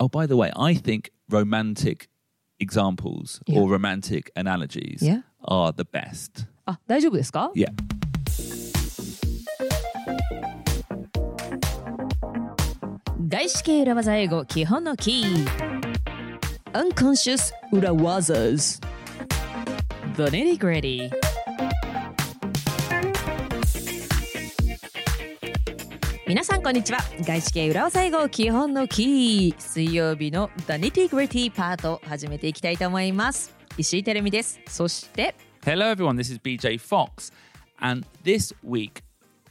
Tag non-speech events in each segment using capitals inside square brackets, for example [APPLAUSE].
Oh, by the way, I think romantic examples Yeah. or romantic analogies Yeah. are the best. あ大丈夫ですか Yeah. 外資系裏技英語基本のキー Unconscious 裏技 The nitty gritty 皆さんこんにちは外資系裏技英語基本のキー水曜日の The nitty gritty パート始めていきたいと思います石井てるみですそして Hello, everyone. This is BJ Fox. And this week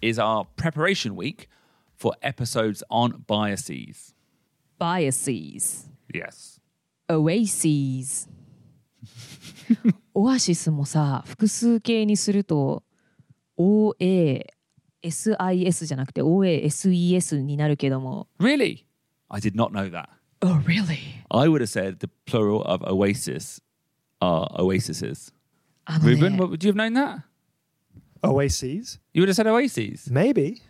is our preparation week for episodes on biases. Biases Yes. Oases オアシスもさ複数形にすると OASIS じゃなくて OASES になるけども Really? I did not know that. Oh really? I would have said the plural of oasis are のね Ruben, what, would you have known that? Oases? You would have said oases. Maybe.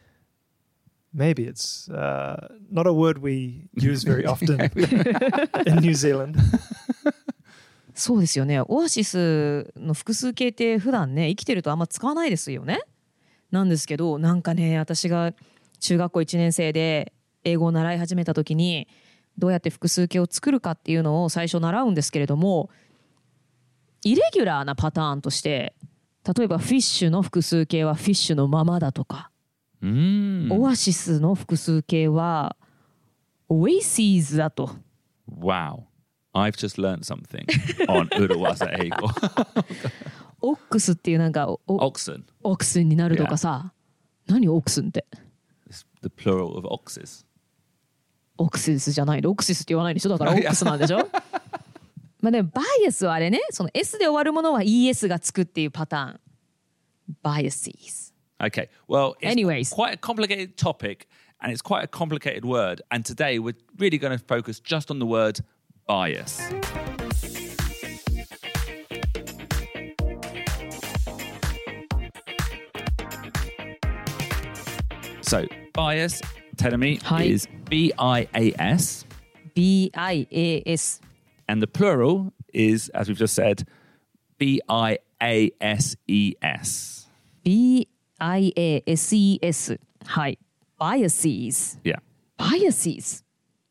Maybe it's uh, not a word we use very often in New Zealand. そうですよねオアシスの複数形って普段ね生きてるとあんま使わないですよねなんですけどなんかね私が中学校1年生で英語を習い始めた時にどうやって複数形を作るかっていうのを最初習うんですけれどもイレギュラーなパターンとして例えば fish の複数形は fish のままだとか、Mm. oasis の複数形は oases だと Wow. I've just learned something on Uruwasa Eigo. [LAUGHS] オックスっていうなんかおお Oxen. オックスになるとかさ、何オックスって the plural of oxes. オクシスじゃないのオクシスって言わないでしょだからオックスなんでしょまあでもバイアスはあれねその S で終わるものは ES がつくっていうパターンバイアシー Okay. Well, it's Anyways. quite a complicated topic and it's quite a complicated word. And today we're really going to focus just on the word bias. So, bias, tell me, Hi. is B I A S. BIAS And the plural is, as we've just said, B I A S E S. BIASES はい biases Yeah. biases、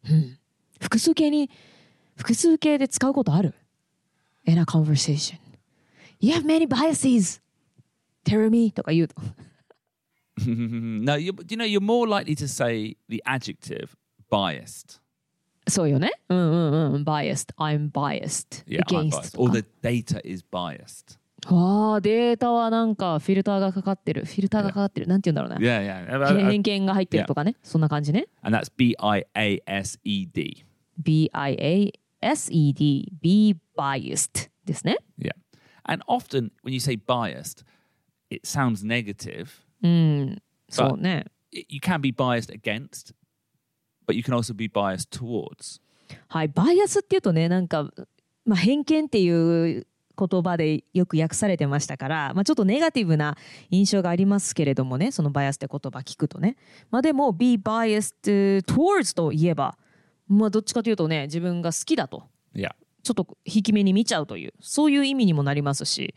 うん、複数形に複数形で使うことある in a conversation You have many biases tell me とか言うと No, you, you know, you're more likely to say the adjective biased. そうよねうんうんうん biased I'm biased Yeah, I'm biased. と Or か the data is biased. わあデータはなんかフィルターがかかってるフィルターがかかってるなんて言うんだろうね Yeah, yeah. Uh, uh, 偏見が入ってるとかねそんな感じね And that's B I A S E D. BIASED be biased ですね Yeah. And often when you say biased, it sounds negative. そうね。It- You can be biased against, but you can also be biased towards. はい。バイアスっていうとねなんか、まあ、偏見っていう言葉でよく訳されてましたから、まあ、ちょっとネガティブな印象がありますけれどもねそのバイアスって言葉聞くとね、まあ、でも be biased towards といえば、まあ、どっちかというとね自分が好きだと。Yeah. ちょっと引き目に見ちゃうというそういう意味にもなりますし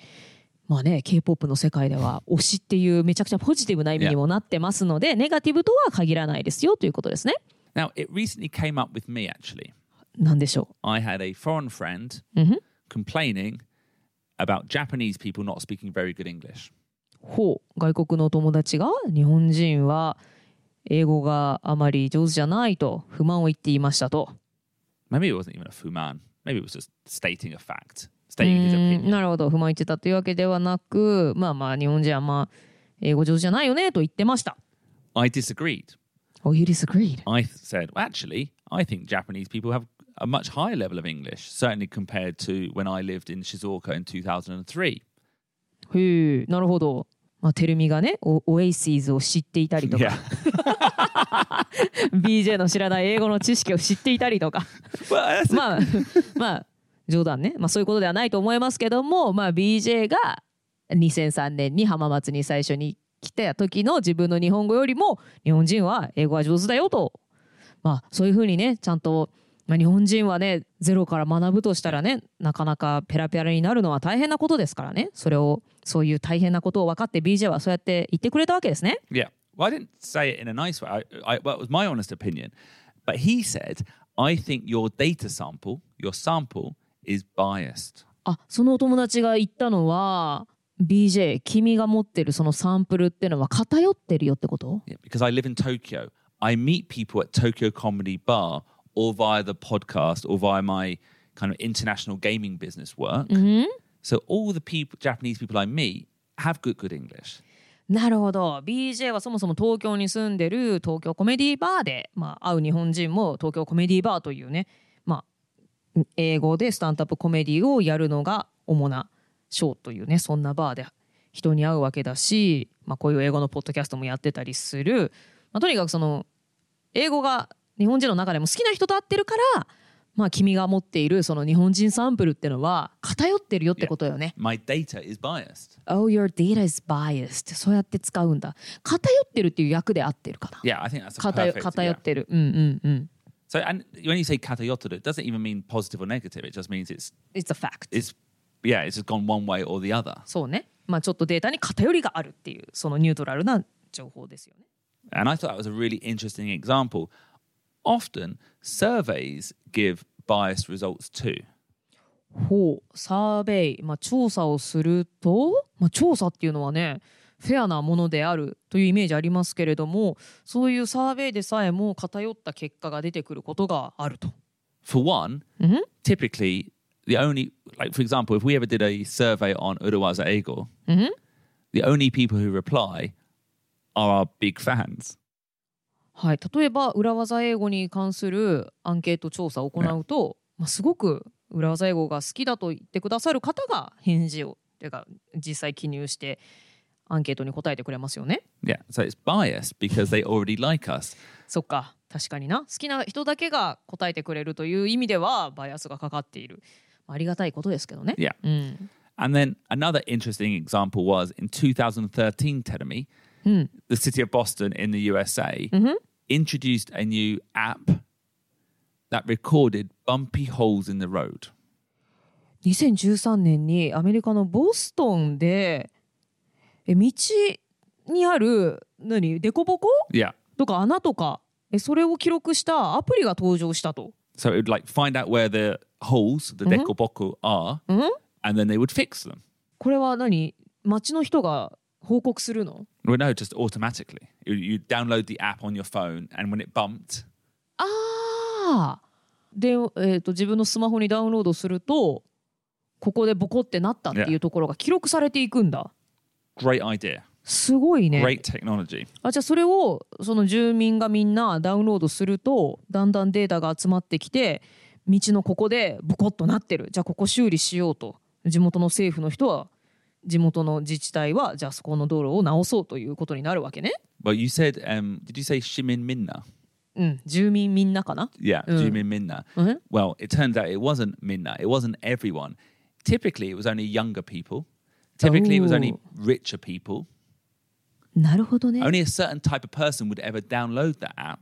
まあね K-POP の世界では推しっていうめちゃくちゃポジティブな意味にもなってますので、ネガティブとは限らないですよということですね。Now, it recently came up with me actually. なんでしょ I had a foreign friend complaining about Japanese people not speaking very good English. うほう外国のお友達が日本人は英語があまり上手じゃないと不満を言っていましたと。Maybe it wasn't even a fuman. Maybe it was just stating a fact, なるほど不満言ってたというわけではなくまあまあ日本人はまあ英語上手じゃないよねと言ってました。I disagreed. Oh, you disagreed. I said, well, actually, I think Japanese people have a much higher level of English, certainly compared to when I lived in Shizuoka in 2003. へえなるほど。まあ、テルミがねオオエイシーズを知っていたりとか. BJ の知らない英語の知識を知っていたりとかまあまあ冗談ね、まあ、そういうことではないと思いますけども、まあ、BJ が2003年に浜松に最初に来た時の自分の日本語よりも日本人は英語が上手だよと、まあ、そういうふうにねちゃんとまあ、日本人はねゼロから学ぶとしたらねなかなかペラペラになるのは大変なことですからねそれをそういう大変なことを分かって BJ はそうやって言ってくれたわけですね。Yeah. Well, I didn't say it in a nice way. I, I, well, it was my honest opinion. But he said, I think your data sample, your sample, is biased. あそのお友達が言ったのは BJ 君が持ってるそのサンプルっていうのは偏ってるよってこと Yeah, because I live in Tokyo. I meet people at Tokyo Comedy Bar or via the podcast or via my kind of international gaming business work. So all the people, Japanese people I meet, have good, good English. なるほど BJ はそもそも東京に住んでる東京コメディバーで、まあ、会う日本人も東京コメディバーというね、まあ、英語でスタンドアップコメディをやるのが主なショーというねそんなバーで人に会うわけだし、まあ、こういう英語のポッドキャストもやってたりする、まあ、とにかくその英語が日本人の中でも好きな人と会ってるから、まあ、君が持っているその日本人サンプルってのは偏ってるよってことよね。My data is biased. Oh, your data is biased. そうやって使うんだ。偏ってるっていう訳で合ってるかな。Yeah, I think that's perfect. 偏 yeah. ってる。うんうんうん。So, and when you say katayotoru, it doesn't even mean positive or negative. It just means it's It's a fact. it's yeah, it's just gone one way or the other. そうね。まあちょっとデータに偏りがあるっていう、そのニュートラルな情報ですよね。 And I thought that was a really interesting example. Often surveys give biased results too. ほう、サーベイ、まあ、調査をすると、まあ、調査っていうのはね、 フェアなものであるというイメージありますけれども、そういうサーベイでさえも偏った結果が出てくることがあると。For one, Mhm. typically the only like for example, if we ever did a survey on Uruwaza Eigo, Mhm. the only people who reply are our big fans. はい、例えば裏技英語に関するアンケート調査を行うと、まあ、すごく裏技英語が好きだと言ってくださる方が返事をていうか実際記入してアンケートに答えてくれますよね。Yeah, so it's biased because they already like us. そっか確かにな好きな人だけが答えてくれるという意味ではバイアスがかかっている、まあ、ありがたいことですけどね。Yeah. うん、And then another interesting example was in 2013, Terumi, the city of Boston in the USA introduced a new app that recorded bumpy holes in the road. 2013年にアメリカのボストンでえ道にある何デコボコ Yeah. とか穴とかえそれを記録したアプリが登場したと。So it would like find out where the holes, the dekoboku, are, うん、and then they would fix them. これは何街の人が報告するの Well, no, just automatically. You, you download the app on your phone, and when it bumped, ああで、えー、と自分のスマホにダウンロードするとここでボコってなったっていうところが記録されていくんだ。great idea. すごいね。Great technology. あじゃそれをその住民がみんなダウンロードするとだんだんデータが集まってきて道のここでボコッとなってるじゃここ修理しようと地元の政府の人は地元の自治体はじゃそこの道路を直そうということになるわけね。But you said,、um, did you say 市民みんなうん、住民みんなかな？Yeah,、住民みんな。Well, it turns out it wasn't みんな。It wasn't everyone. Typically, it was only younger people. Typically, it was only Oh. richer people. なるほどね。Only a certain type of person would ever download that app.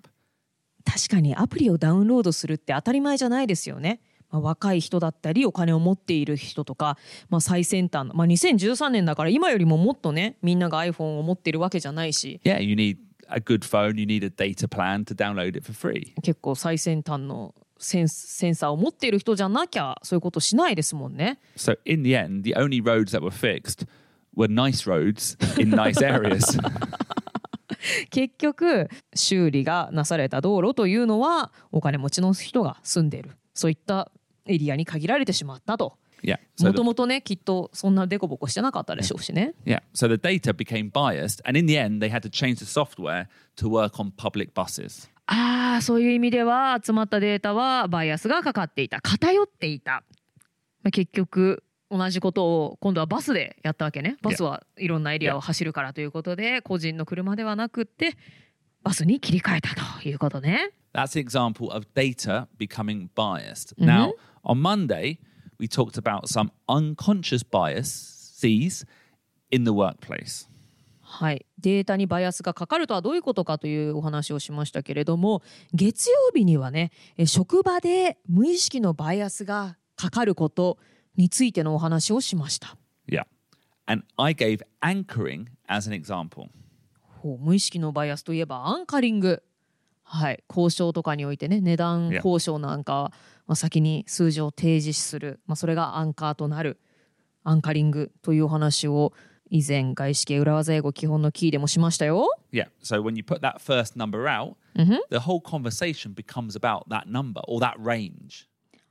確かにアプリをダウンロードするって当たり前じゃないですよね。まあ、若い人だったりお金を持っている人とか、まあ、最先端の、まあ、2013年だから今よりももっとねみんなが iPhone を持ってるわけじゃないし Yeah, you need a good phone. You need a data plan to download it for free. 結構最先端のセンスセンサーを持っている人じゃなきゃそういうことしないですもんね。So in the end, the only roads that were fixed were nice roads in nice areas. 結局修理がなされた道路というのはお金持ちの人が住んでるそういったエリアに限られてしまったと。もともとねきっとそんなデコボコしてなかったでしょうしね。yeah. So the data became biased, and in the end, they had to change the software to work on public buses. ああそういう意味では集まったデータはバイアスがかかっていた。偏っていた、まあ、結局同じことを今度はバスでやったわけね。バスはいろんなエリアを走るからということで個人の車ではなくってバスに切り替えたということね。That's an example of data becoming biased. Now, on Monday, we talked about some unconscious biases in the workplace. はい、データにバイアスがかかるとはどういうことかというお話をしましたけれども月曜日にはねえ職場で無意識のバイアスがかかることについてのお話をしました。Yeah. And I gave anchoring as an example. 無意識のバイアスといえばアンカリング。はい、交渉とかにおいてね値段.交渉なんかは、まあ、先に数字を提示する、まあ、それがアンカーとなるアンカリングというお話を以前外資系裏技英語基本のキーでもしましたよ。Yeah. So when you put that first number out, the whole conversation becomes about that number or that range.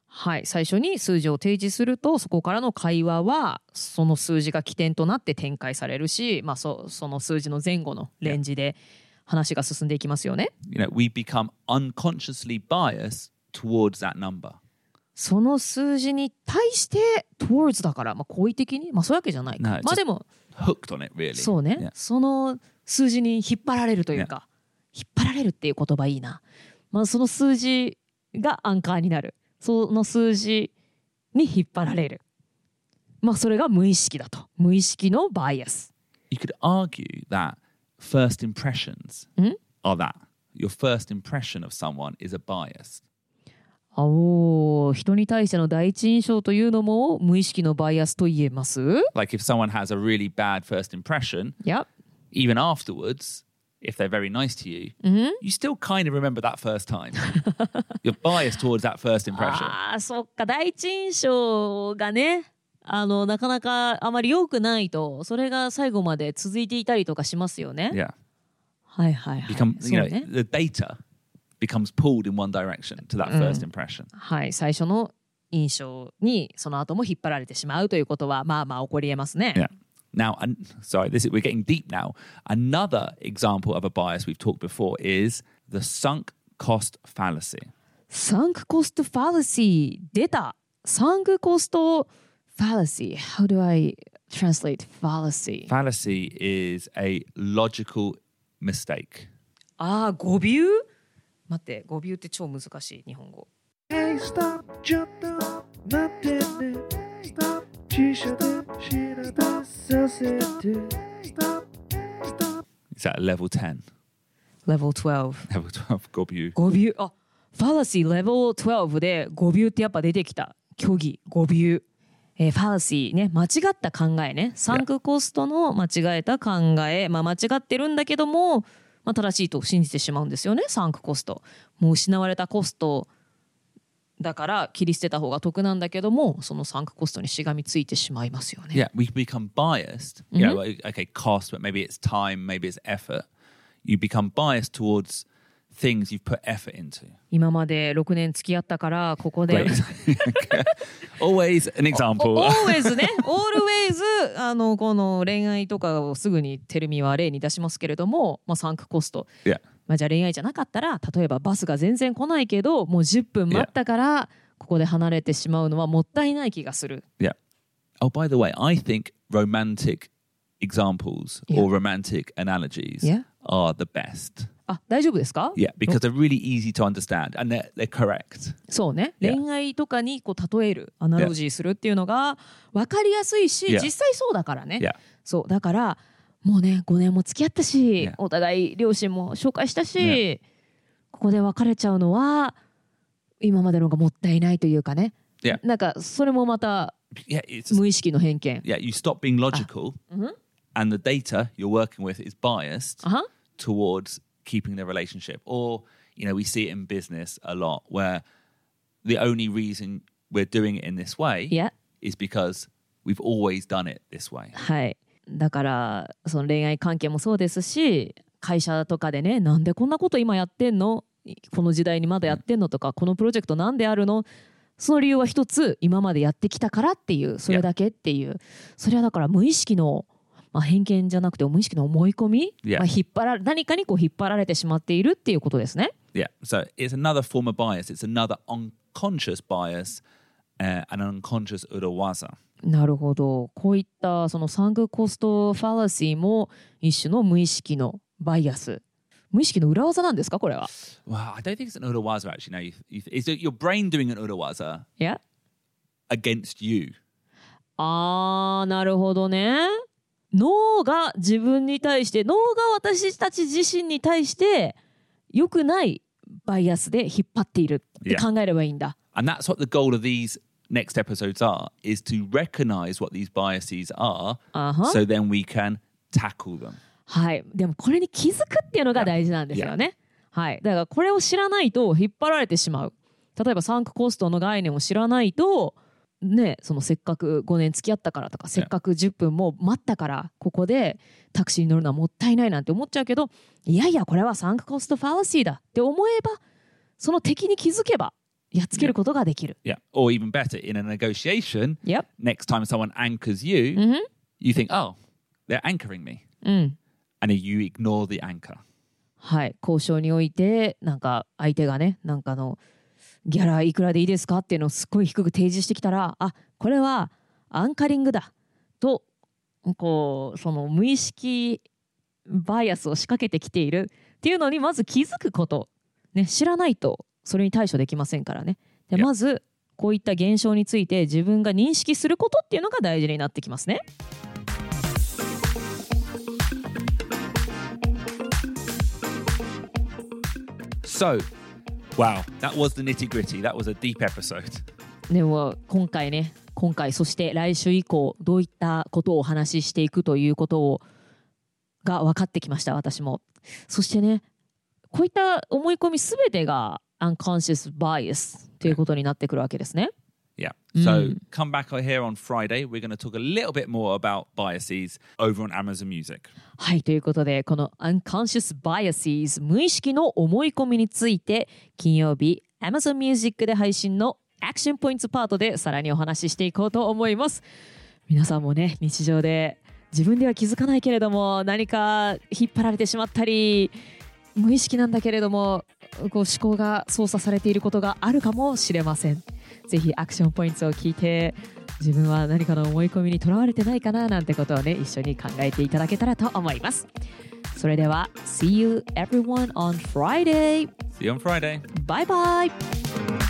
はい、最初に数字を提示するとそこからの会話はその数字が起点となって展開されるし、まあ、そその数字の前後のレンジで話が進んでいきますよね。You know, we become unconsciously biased towards that number. その数字に対して towards だから、まあ、好意的に、まあ、そういうわけじゃないか。No, まあ just- でも Hooked on it, really. そうね、Yeah. その数字に引っ張られるというか、引っ張られるっていう言葉いいな。まあ、その数字がアンカーになる。その数字に引っ張られる。まあそれが無意識だと。無意識のバイアス。You could argue that first impressions Mhm. are that. Your first impression of someone is a bias. あおー人に対しての第一印象というのも無意識のバイアスと言えます Like if someone has a really bad first impression, いや even afterwards, if they're very nice to you, you still kind of remember that first time. You're biased towards that first impression. あーそっか第一印象がねあのなかなかあまり良くないとそれが最後まで続いていたりとかしますよね。Yeah. はいはいはい。Become, そ you う know, ね。the data becomes pulled in one direction to that first impression. はい最初の印象にその後も引っ張られてしまうということはまあまあ起こりえますね。 Yeah. Now, and sorry, this is, we're getting deep now. Another example of a bias we've talked before is the sunk cost fallacy. サンクコストファラシー出たサンクコストファラシー How do I translate fallacy? Fallacy is a logical mistake. ああ語尾 待って語尾って超難しい日本語 Hey, stop, ちょっと待ってね。Stop, 辞書で調べさせて。Stop, stop. Is that level 10? Level 12 Level 12, Gobu. 語尾あファラシー Level 12で語尾ってやっぱ出てきた虚偽語尾えーファラシーね間違った考えねサンクコストの間違えた考え、まあ、間違ってるんだけども、まあ、正しいと信じてしまうんですよねサンクコストもう失われたコストだから切り捨てた方が得なんだけどもそのサンクコストにしがみついてしまいますよね。Yeah, we become biased. You know, okay, cost, but maybe it's time, maybe it's effort. You become biased towards things you've put effort into. 今まで6年付き合ったからここで. Always an example. always ねあのこの恋愛とかをすぐにテルミは例に出しますけれども、まあ、サンクコスト、yeah. まあ、じゃあ恋愛じゃなかったら例えばバスが全然来ないけどもう10分待ったからここで離れてしまうのはもったいない気がする Yeah. Oh, by the way, I think romantic examples Yeah. or romantic analogies Yeah. are the best. あ大丈夫ですか Yeah, because they're really easy to understand and they're, they're correct. そうね Yeah. 恋愛とかにこう例えるアナロジーするっていうのが分かりやすいし Yeah. 実際そうだからね Yeah. そうだからもうね5年も付き合ったし、Yeah. お互い両親も紹介したし、Yeah. ここで別れちゃうのは今までのがもったいないというかね、Yeah. なんかそれもまた Yeah, it's 無意識の偏見 yeah, you stop being logical and the data you're working with is biased あは towards keeping the relationship. Or, you know, we see it in business a lot where the only reason we're doing it in this way いや is because we've always done it this way. はいだからその恋愛関係もそうですし会社とかでねなんでこんなこと今やってんのこの時代にまだやってんのとかこのプロジェクトなんであるのその理由は一つ今までやってきたからっていうそれだけっていうそれはだから無意識の、まあ、偏見じゃなくて無意識の思い込み、Yeah. まあ、引っ張ら何かにこう引っ張られてしまっているっていうことですね。Yeah. So it's another form of bias. It's another unconscious bias uh, an unconscious urawaza. なるほどこういったそのサンクコストファラシーも一種の無意識のバイアス無意識の裏技なんですかこれは。Well, I don't think it's an urawaza actually. No, you, you, is it your brain doing an urawaza いや against you? あーなるほどね。脳が自分に対して脳が私たち自身に対して良くないバイアスで引っ張っているって考えればいいんだ。And that's what the goal of these next episodes are is to recognize what these biases are あは so then we can tackle them. はい。でもこれに気づくっていうのが大事なんですよね。はい。だからこれを知らないと引っ張られてしまう。例えばサンクコストの概念を知らないと、ね、そのせっかく5年付き合ったからとか、せっかく10分も待ったから、ここでタクシーに乗るのはもったいないなんて思っちゃうけど、いやいや、これはサンクコストファラシーだって思えば、その敵に気づけば、やっつけることができる。Yeah. Or even better, in a negotiation, Yep. next time someone anchors you, うん。you think, oh, they're anchoring me. うん。And you ignore the anchor. はい、交渉においてなんか相手がねなんかあのギャラいくらでいいですか？っていうのをすっごい低く提示してきたらあこれはアンカリングだとこうその無意識バイアスを仕掛けてきているっていうのにまず気づくこと、ね、知らないとそれに対処できませんからねで.まずこういった現象について自分が認識することっていうのが大事になってきますね。So, wow, that was the nitty gritty. That was a deep episode. でも今回ね今回そして来週以降どういったことをお話ししていくということをが分かってきました私もそしてねこういった思い込みすべてが unconscious bias ということになってくるわけですね Yeah. So Mm. come back here on Friday. We're going to talk a little bit more about biases over on Amazon Music. はいということでこの unconscious biases 無意識の思い込みについて金曜日 Amazon Music で配信のアクションポイントパートでさらにお話ししていこうと思います皆さんもね日常で自分では気づかないけれども何か引っ張られてしまったり無意識なんだけれどもこう思考が操作されていることがあるかもしれませんぜひアクションポイントを聞いて自分は何かの思い込みにとらわれてないかななんてことをね一緒に考えていただけたらと思いますそれでは See you everyone on Friday! See you on Friday. バイバイ